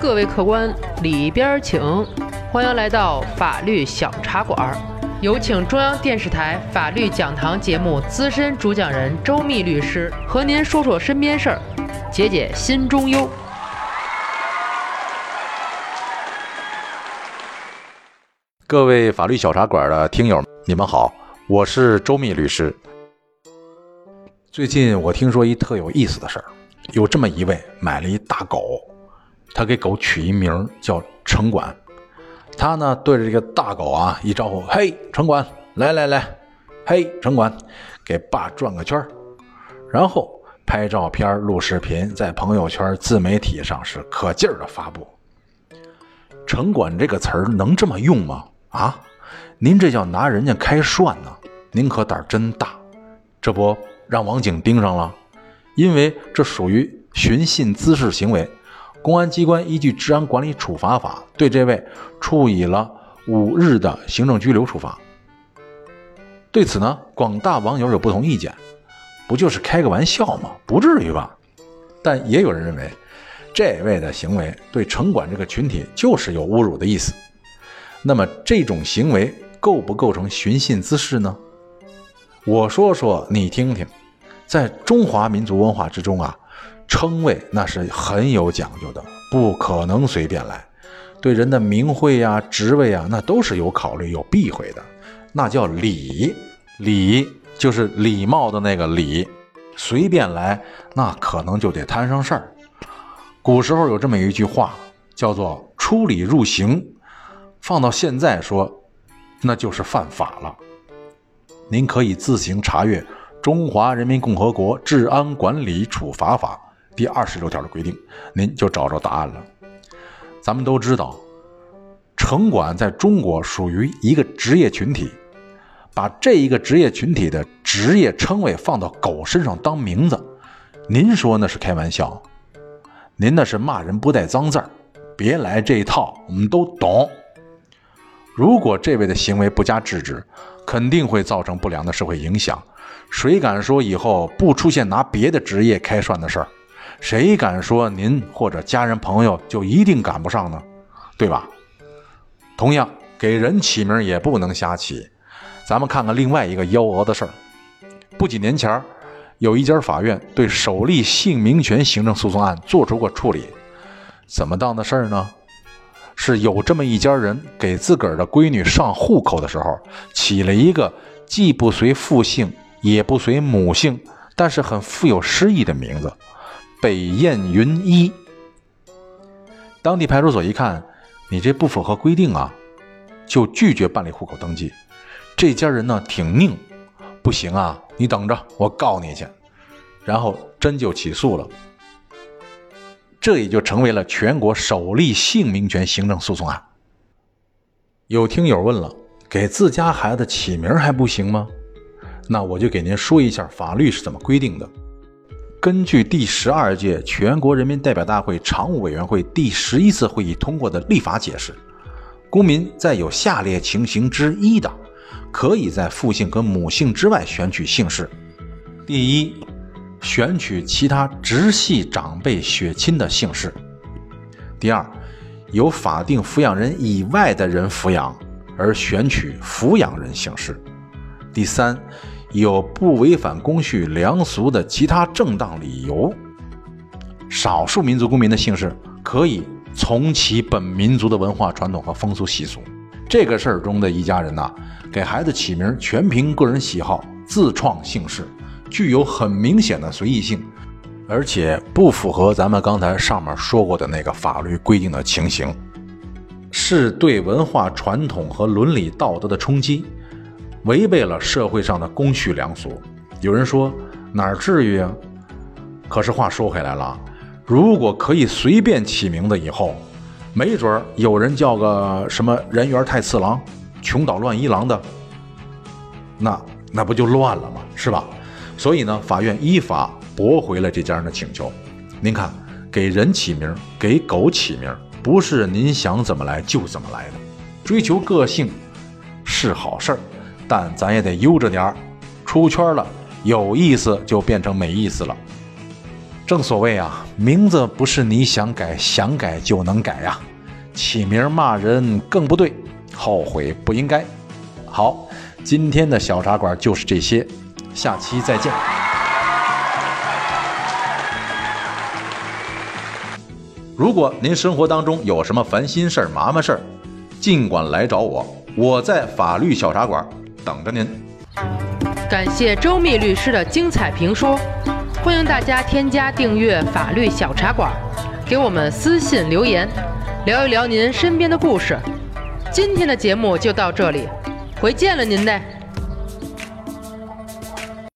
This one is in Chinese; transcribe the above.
各位客官，里边请！欢迎来到法律小茶馆，有请中央电视台法律讲堂节目资深主讲人周密律师和您说说身边事儿，解解心中忧。各位法律小茶馆的听友，你们好，我是周密律师。最近我听说一特有意思的事儿，有这么一位买了一大狗，他给狗取一名叫城管。他呢对着这个大狗啊一招呼：“嘿，城管，来来来，嘿，城管，给爸转个圈儿。”然后拍照片、录视频，在朋友圈、自媒体上是可劲儿的发布。城管这个词儿能这么用吗？啊，您这叫拿人家开涮呢！您可胆儿真大，这不让网警盯上了？因为这属于寻衅滋事行为，公安机关依据《治安管理处罚法》对这位处以了五日的行政拘留处罚。对此呢，广大网友有不同意见，不就是开个玩笑吗？不至于吧？但也有人认为，这位的行为对城管这个群体就是有侮辱的意思。那么这种行为构不构成寻衅滋事呢？我说说你听听，在中华民族文化之中啊，称谓那是很有讲究的，不可能随便来。对人的名讳呀、职位啊，那都是有考虑、有避讳的，那叫礼。礼就是礼貌的那个礼，随便来那可能就得摊上事儿。古时候有这么一句话，叫做“出礼入刑”。放到现在说，那就是犯法了。您可以自行查阅《中华人民共和国治安管理处罚法》第二十六条的规定，您就找着答案了。咱们都知道，城管在中国属于一个职业群体，把这一个职业群体的职业称谓放到狗身上当名字，您说那是开玩笑？您那是骂人不带脏字儿，别来这一套，我们都懂。如果这位的行为不加制止，肯定会造成不良的社会影响。谁敢说以后不出现拿别的职业开涮的事儿？谁敢说您或者家人朋友就一定赶不上呢？对吧？同样，给人起名也不能瞎起。咱们看看另外一个幺蛾子事儿。不几年前，有一家法院对首例姓名权行政诉讼案做出过处理。怎么当的事儿呢？是有这么一家人给自个儿的闺女上户口的时候，起了一个既不随父姓也不随母姓，但是很富有诗意的名字——北雁云一。当地派出所一看，你这不符合规定啊，就拒绝办理户口登记。这家人呢挺拧，不行啊，你等着，我告你去。然后真就起诉了。这也就成为了全国首例姓名权行政诉讼案。有听友问了，给自家孩子起名还不行吗？那我就给您说一下法律是怎么规定的。根据第十二届全国人民代表大会常务委员会第十一次会议通过的立法解释，公民在有下列情形之一的，可以在父姓和母姓之外选取姓氏。第一。选取其他直系长辈血亲的姓氏。第二，由法定抚养人以外的人抚养，而选取抚养人姓氏。第三，有不违反公序良俗的其他正当理由。少数民族公民的姓氏可以从其本民族的文化传统和风俗习俗。这个事儿中的一家人呐，给孩子起名全凭个人喜好，自创姓氏。具有很明显的随意性，而且不符合咱们刚才上面说过的那个法律规定的情形，是对文化传统和伦理道德的冲击，违背了社会上的公序良俗。有人说哪至于啊？可是话说回来了，如果可以随便起名字，以后没准儿有人叫个什么人缘太次郎、穷捣乱一郎的，那那不就乱了吗？是吧？所以呢，法院依法驳回了这家人的请求。您看，给人起名，给狗起名，不是您想怎么来就怎么来的。追求个性是好事儿，但咱也得悠着点儿。出圈了，有意思就变成没意思了。正所谓啊，名字不是你想改想改就能改呀，起名骂人更不对，后悔不应该。好，今天的小茶馆就是这些，下期再见。如果您生活当中有什么烦心事儿、麻烦事儿，尽管来找我，我在法律小茶馆等着您。感谢周密律师的精彩评说，欢迎大家添加订阅法律小茶馆，给我们私信留言，聊一聊您身边的故事。今天的节目就到这里，回见了您嘞。